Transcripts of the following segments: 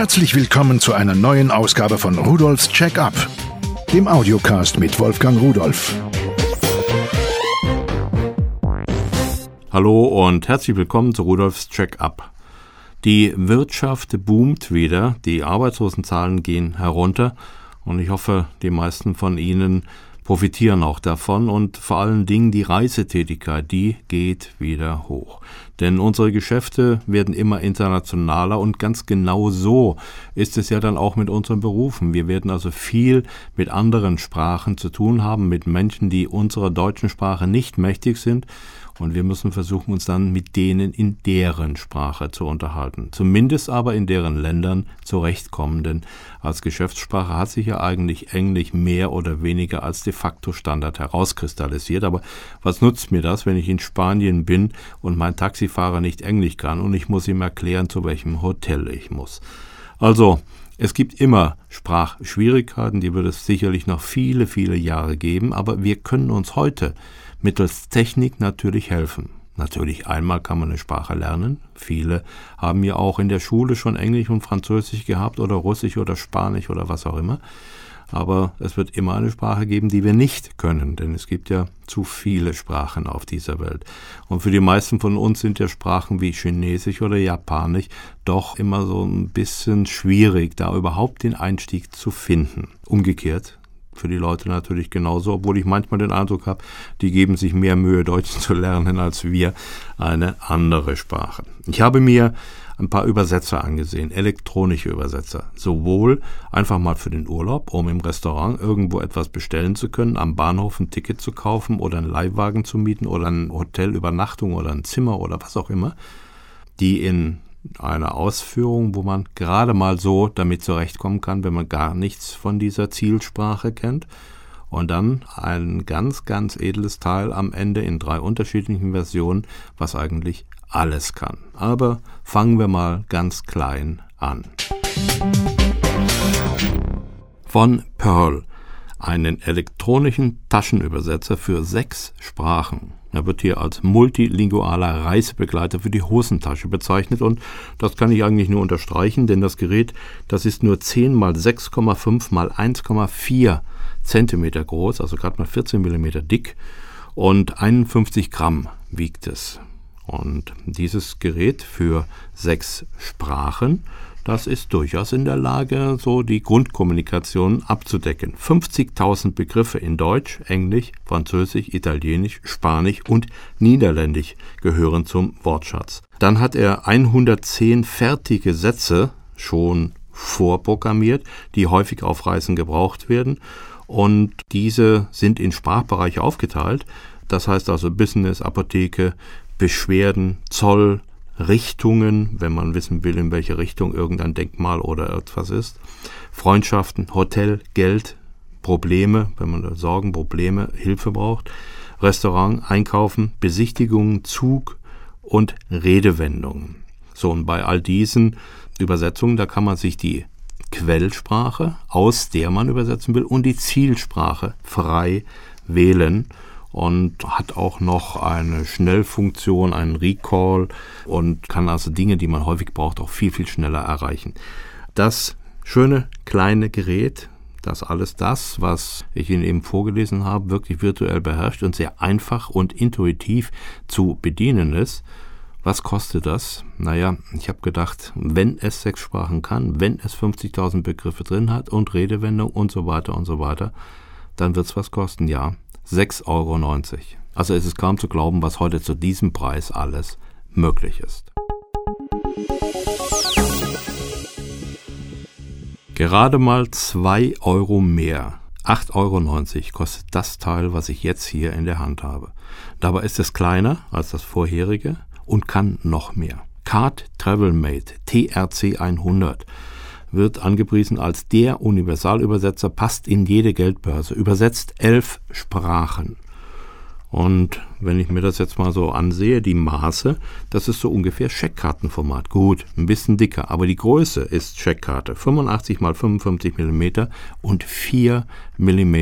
Herzlich willkommen zu einer neuen Ausgabe von Rudolfs Check-up, dem Audiocast mit Wolfgang Rudolf. Hallo und herzlich willkommen zu Rudolfs Check-up. Die Wirtschaft boomt wieder, die Arbeitslosenzahlen gehen herunter und ich hoffe, die meisten von Ihnen profitieren auch davon und vor allen Dingen die Reisetätigkeit, die geht wieder hoch. Denn unsere Geschäfte werden immer internationaler und ganz genau so ist es ja dann auch mit unseren Berufen. Wir werden also viel mit anderen Sprachen zu tun haben, mit Menschen, die unserer deutschen Sprache nicht mächtig sind und wir müssen versuchen, uns dann mit denen in deren Sprache zu unterhalten. Zumindest aber in deren Ländern zurechtkommen. Denn als Geschäftssprache hat sich ja eigentlich Englisch mehr oder weniger als de facto Standard herauskristallisiert. Aber was nutzt mir das, wenn ich in Spanien bin und mein Taxifahrer nicht Englisch kann und ich muss ihm erklären, zu welchem Hotel ich muss? Also, es gibt immer Sprachschwierigkeiten, die wird es sicherlich noch viele, viele Jahre geben, aber wir können uns heute mittels Technik natürlich helfen. Natürlich einmal kann man eine Sprache lernen. Viele haben ja auch in der Schule schon Englisch und Französisch gehabt oder Russisch oder Spanisch oder was auch immer. Aber es wird immer eine Sprache geben, die wir nicht können, denn es gibt ja zu viele Sprachen auf dieser Welt. Und für die meisten von uns sind ja Sprachen wie Chinesisch oder Japanisch doch immer so ein bisschen schwierig, da überhaupt den Einstieg zu finden. Umgekehrt für die Leute natürlich genauso, obwohl ich manchmal den Eindruck habe, die geben sich mehr Mühe, Deutsch zu lernen, als wir eine andere Sprache. Ich habe mir ein paar Übersetzer angesehen, elektronische Übersetzer. Sowohl einfach mal für den Urlaub, um im Restaurant irgendwo etwas bestellen zu können, am Bahnhof ein Ticket zu kaufen oder einen Leihwagen zu mieten oder ein Hotelübernachtung oder ein Zimmer oder was auch immer, die in eine Ausführung, wo man gerade mal so damit zurechtkommen kann, wenn man gar nichts von dieser Zielsprache kennt. Und dann ein ganz, ganz edles Teil am Ende in drei unterschiedlichen Versionen, was eigentlich alles kann. Aber fangen wir mal ganz klein an. Von Pearl, einen elektronischen Taschenübersetzer für sechs Sprachen. Er wird hier als multilingualer Reisebegleiter für die Hosentasche bezeichnet und das kann ich eigentlich nur unterstreichen, denn das Gerät, das ist nur 10 mal 6,5 mal 1,4 Zentimeter groß, also gerade mal 14 Millimeter dick und 51 Gramm wiegt es. Und dieses Gerät für sechs Sprachen das ist durchaus in der Lage, so die Grundkommunikation abzudecken. 50.000 Begriffe in Deutsch, Englisch, Französisch, Italienisch, Spanisch und Niederländisch gehören zum Wortschatz. Dann hat er 110 fertige Sätze schon vorprogrammiert, die häufig auf Reisen gebraucht werden. Und diese sind in Sprachbereiche aufgeteilt. Das heißt also Business, Apotheke, Beschwerden, Zoll, Richtungen, wenn man wissen will, in welche Richtung irgendein Denkmal oder etwas ist. Freundschaften, Hotel, Geld, Probleme, wenn man Sorgen, Probleme, Hilfe braucht. Restaurant, Einkaufen, Besichtigungen, Zug und Redewendungen. So, und bei all diesen Übersetzungen, da kann man sich die Quellsprache, aus der man übersetzen will, und die Zielsprache frei wählen und hat auch noch eine Schnellfunktion, einen Recall und kann also Dinge, die man häufig braucht, auch viel, viel schneller erreichen. Das schöne kleine Gerät, das alles das, was ich Ihnen eben vorgelesen habe, wirklich virtuell beherrscht und sehr einfach und intuitiv zu bedienen ist. Was kostet das? Naja, ich habe gedacht, wenn es sechs Sprachen kann, wenn es 50.000 Begriffe drin hat und Redewendung und so weiter und so weiter, dann wird es was kosten, ja. 6,90 Euro. Also es kaum zu glauben, was heute zu diesem Preis alles möglich ist. Gerade mal 2 Euro mehr. 8,90 Euro kostet das Teil, was ich jetzt hier in der Hand habe. Dabei ist es kleiner als das vorherige und kann noch mehr. Card Travel Mate TRC 100 wird angepriesen als der Universalübersetzer, passt in jede Geldbörse, übersetzt elf Sprachen. Und wenn ich mir das jetzt mal so ansehe, die Maße, das ist so ungefähr Scheckkartenformat. Gut, ein bisschen dicker, aber die Größe ist Scheckkarte. 85 mal 55 mm und 4 mm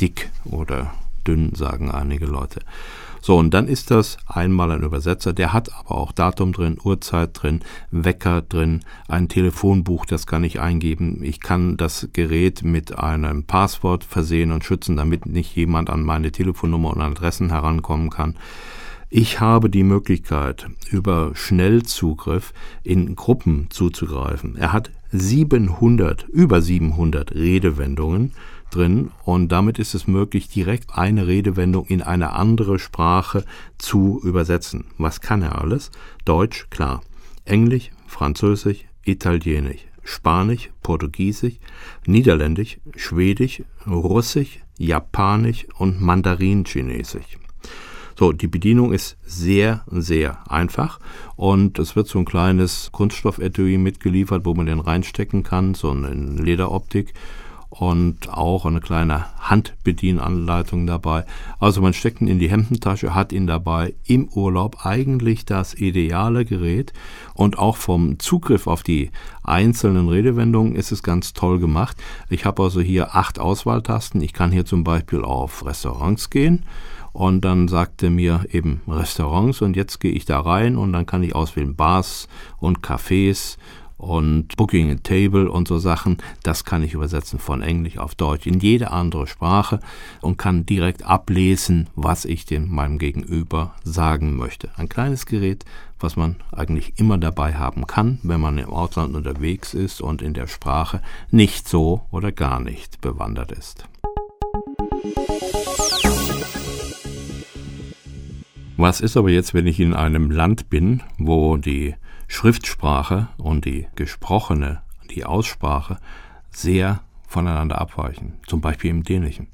dick oder dünn, sagen einige Leute. So, und dann ist das einmal ein Übersetzer, der hat aber auch Datum drin, Uhrzeit drin, Wecker drin, ein Telefonbuch, das kann ich eingeben. Ich kann das Gerät mit einem Passwort versehen und schützen, damit nicht jemand an meine Telefonnummer und Adressen herankommen kann. Ich habe die Möglichkeit, über Schnellzugriff in Gruppen zuzugreifen. Er hat 700, über 700 Redewendungen drin und damit ist es möglich, direkt eine Redewendung in eine andere Sprache zu übersetzen. Was kann er alles? Deutsch, klar. Englisch, Französisch, Italienisch, Spanisch, Portugiesisch, Niederländisch, Schwedisch, Russisch, Japanisch und Mandarin-Chinesisch. So, die Bedienung ist sehr, sehr einfach und es wird so ein kleines Kunststoffetui mitgeliefert, wo man den reinstecken kann, so eine Lederoptik und auch eine kleine Handbedienanleitung dabei. Also man steckt ihn in die Hemdentasche, hat ihn dabei im Urlaub eigentlich das ideale Gerät und auch vom Zugriff auf die einzelnen Redewendungen ist es ganz toll gemacht. Ich habe also hier acht Auswahltasten. Ich kann hier zum Beispiel auf Restaurants gehen und dann sagte mir eben Restaurants und jetzt gehe ich da rein und dann kann ich auswählen Bars und Cafés und Booking a Table und so Sachen. Das kann ich übersetzen von Englisch auf Deutsch in jede andere Sprache und kann direkt ablesen, was ich dem meinem Gegenüber sagen möchte. Ein kleines Gerät, was man eigentlich immer dabei haben kann, wenn man im Ausland unterwegs ist und in der Sprache nicht so oder gar nicht bewandert ist. Was ist aber jetzt, wenn ich in einem Land bin, wo die Schriftsprache und die gesprochene, die Aussprache sehr voneinander abweichen, zum Beispiel im Dänischen.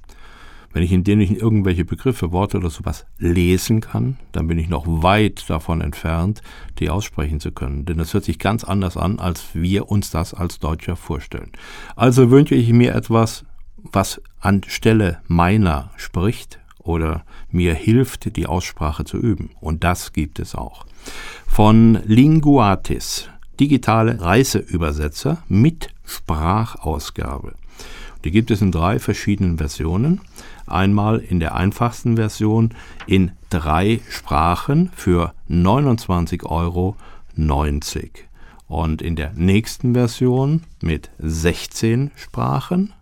Wenn ich in Dänischen irgendwelche Begriffe, Worte oder sowas lesen kann, dann bin ich noch weit davon entfernt, die aussprechen zu können. Denn das hört sich ganz anders an, als wir uns das als Deutscher vorstellen. Also wünsche ich mir etwas, was anstelle meiner spricht, oder mir hilft, die Aussprache zu üben. Und das gibt es auch. Von Linguatis, digitale Reiseübersetzer mit Sprachausgabe. Die gibt es in drei verschiedenen Versionen. Einmal in der einfachsten Version in drei Sprachen für 29,90 Euro. Und in der nächsten Version mit 16 Sprachen,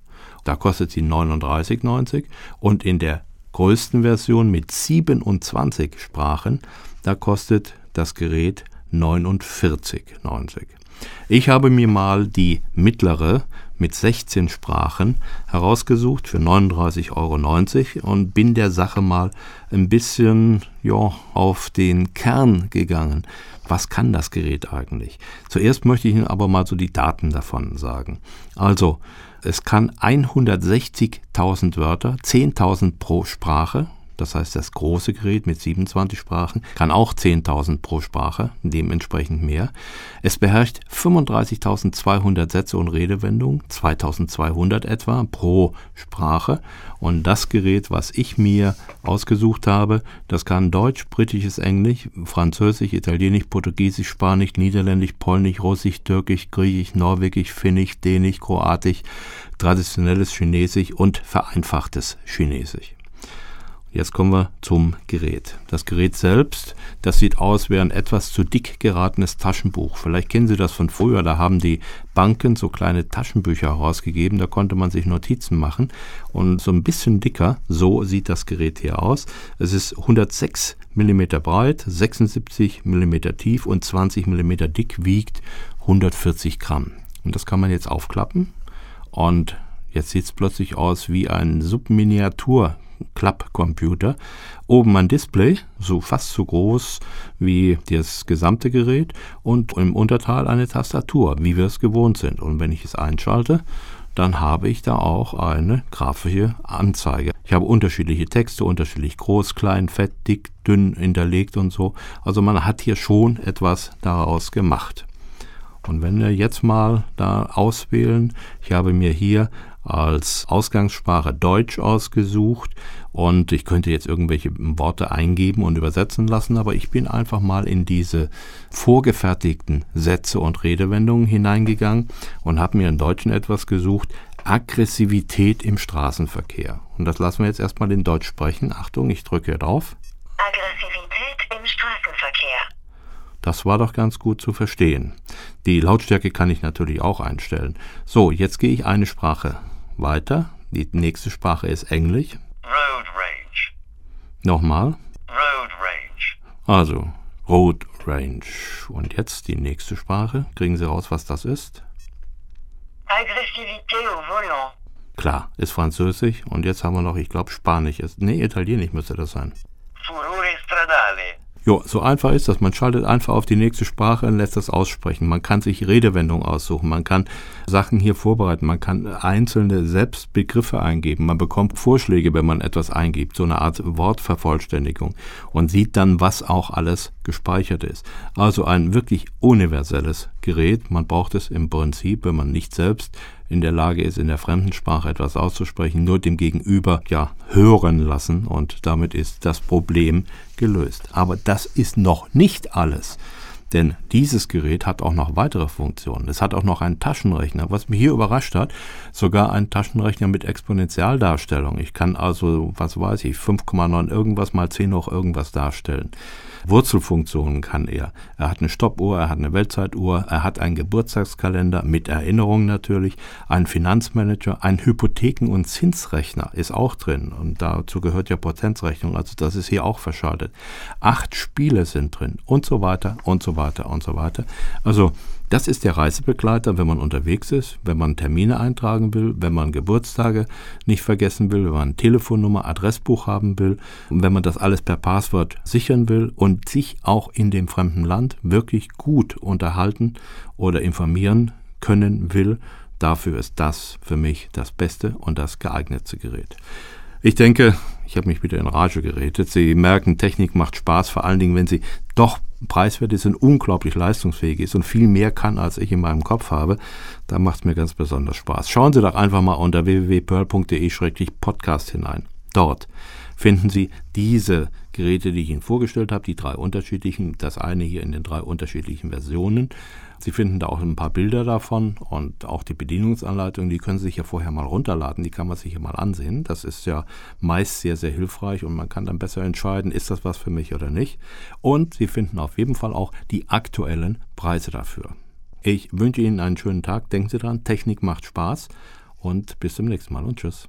da kostet sie 39,90 und in der größten Version mit 27 Sprachen, da kostet das Gerät 49,90. Ich habe mir mal die mittlere mit 16 Sprachen herausgesucht für 39,90 Euro und bin der Sache mal ein bisschen ja, auf den Kern gegangen. Was kann das Gerät eigentlich? Zuerst möchte ich Ihnen aber mal so die Daten davon sagen. Also, es kann 160.000 Wörter, 10.000 pro Sprache, das heißt, das große Gerät mit 27 Sprachen kann auch 10.000 pro Sprache, dementsprechend mehr. Es beherrscht 35.200 Sätze und Redewendungen, 2.200 etwa pro Sprache. Und das Gerät, was ich mir ausgesucht habe, das kann Deutsch, britisches Englisch, Französisch, Italienisch, Portugiesisch, Spanisch, Niederländisch, Polnisch, Russisch, Türkisch, Griechisch, Norwegisch, Finnisch, Dänisch, Kroatisch, traditionelles Chinesisch und vereinfachtes Chinesisch. Jetzt kommen wir zum Gerät. Das Gerät selbst, das sieht aus wie ein etwas zu dick geratenes Taschenbuch. Vielleicht kennen Sie das von früher, da haben die Banken so kleine Taschenbücher herausgegeben, da konnte man sich Notizen machen und so ein bisschen dicker, so sieht das Gerät hier aus. Es ist 106 mm breit, 76 mm tief und 20 mm dick, wiegt 140 Gramm. Und das kann man jetzt aufklappen und Jetzt sieht es plötzlich aus wie ein Subminiatur Klappcomputer. Oben ein Display, so fast so groß wie das gesamte Gerät und im Unterteil eine Tastatur, wie wir es gewohnt sind. Und wenn ich es einschalte, dann habe ich da auch eine grafische Anzeige. Ich habe unterschiedliche Texte, unterschiedlich groß, klein, fett, dick, dünn hinterlegt und so. Also man hat hier schon etwas daraus gemacht. Und wenn wir jetzt mal da auswählen, ich habe mir hier als Ausgangssprache Deutsch ausgesucht und ich könnte jetzt irgendwelche Worte eingeben und übersetzen lassen, aber ich bin einfach mal in diese vorgefertigten Sätze und Redewendungen hineingegangen und habe mir in Deutschen etwas gesucht, Aggressivität im Straßenverkehr. Und das lassen wir jetzt erstmal in Deutsch sprechen. Achtung, ich drücke drauf. Aggressivität im Straßenverkehr. Das war doch ganz gut zu verstehen. Die Lautstärke kann ich natürlich auch einstellen. So, jetzt gehe ich eine Sprache weiter. Die nächste Sprache ist Englisch. Road rage. Nochmal. Road rage. Also, Road Range. Und jetzt die nächste Sprache. Kriegen Sie raus, was das ist? Agressivité au volant. Klar, ist Französisch. Und jetzt haben wir noch, ich glaube, Spanisch. Ist, nee, Italienisch müsste das sein. Furore. Jo, so einfach ist das. Man schaltet einfach auf die nächste Sprache und lässt das aussprechen. Man kann sich Redewendungen aussuchen. Man kann Sachen hier vorbereiten. Man kann einzelne Selbstbegriffe eingeben. Man bekommt Vorschläge, wenn man etwas eingibt. So eine Art Wortvervollständigung. Und sieht dann, was auch alles gespeichert ist. Also ein wirklich universelles Gerät. Man braucht es im Prinzip, wenn man nicht selbst in der Lage ist, in der fremden Sprache etwas auszusprechen, nur dem Gegenüber ja hören lassen und damit ist das Problem gelöst. Aber das ist noch nicht alles. Denn dieses Gerät hat auch noch weitere Funktionen. Es hat auch noch einen Taschenrechner, was mich hier überrascht hat, sogar einen Taschenrechner mit Exponentialdarstellung. Ich kann also, was weiß ich, 5,9 irgendwas mal 10 hoch irgendwas darstellen. Wurzelfunktionen kann er. Er hat eine Stoppuhr, er hat eine Weltzeituhr, er hat einen Geburtstagskalender mit Erinnerungen natürlich, einen Finanzmanager, einen Hypotheken- und Zinsrechner ist auch drin und dazu gehört ja Potenzrechnung, also das ist hier auch verschaltet. Acht Spiele sind drin und so weiter und so weiter und so weiter. Also das ist der Reisebegleiter, wenn man unterwegs ist, wenn man Termine eintragen will, wenn man Geburtstage nicht vergessen will, wenn man Telefonnummer, Adressbuch haben will und wenn man das alles per Passwort sichern will und sich auch in dem fremden Land wirklich gut unterhalten oder informieren können will, dafür ist das für mich das beste und das geeignetste Gerät. Ich denke, ich habe mich wieder in Rage geredet. Sie merken, Technik macht Spaß, vor allen Dingen, wenn sie doch preiswert ist und unglaublich leistungsfähig ist und viel mehr kann, als ich in meinem Kopf habe. Da macht es mir ganz besonders Spaß. Schauen Sie doch einfach mal unter www.pearl.de-podcast hinein. Dort finden Sie diese Geräte, die ich Ihnen vorgestellt habe, die drei unterschiedlichen, das eine hier in den drei unterschiedlichen Versionen. Sie finden da auch ein paar Bilder davon und auch die Bedienungsanleitung, die können Sie sich ja vorher mal runterladen, die kann man sich ja mal ansehen. Das ist ja meist sehr, sehr hilfreich und man kann dann besser entscheiden, ist das was für mich oder nicht. Und Sie finden auf jeden Fall auch die aktuellen Preise dafür. Ich wünsche Ihnen einen schönen Tag, denken Sie dran, Technik macht Spaß und bis zum nächsten Mal und tschüss.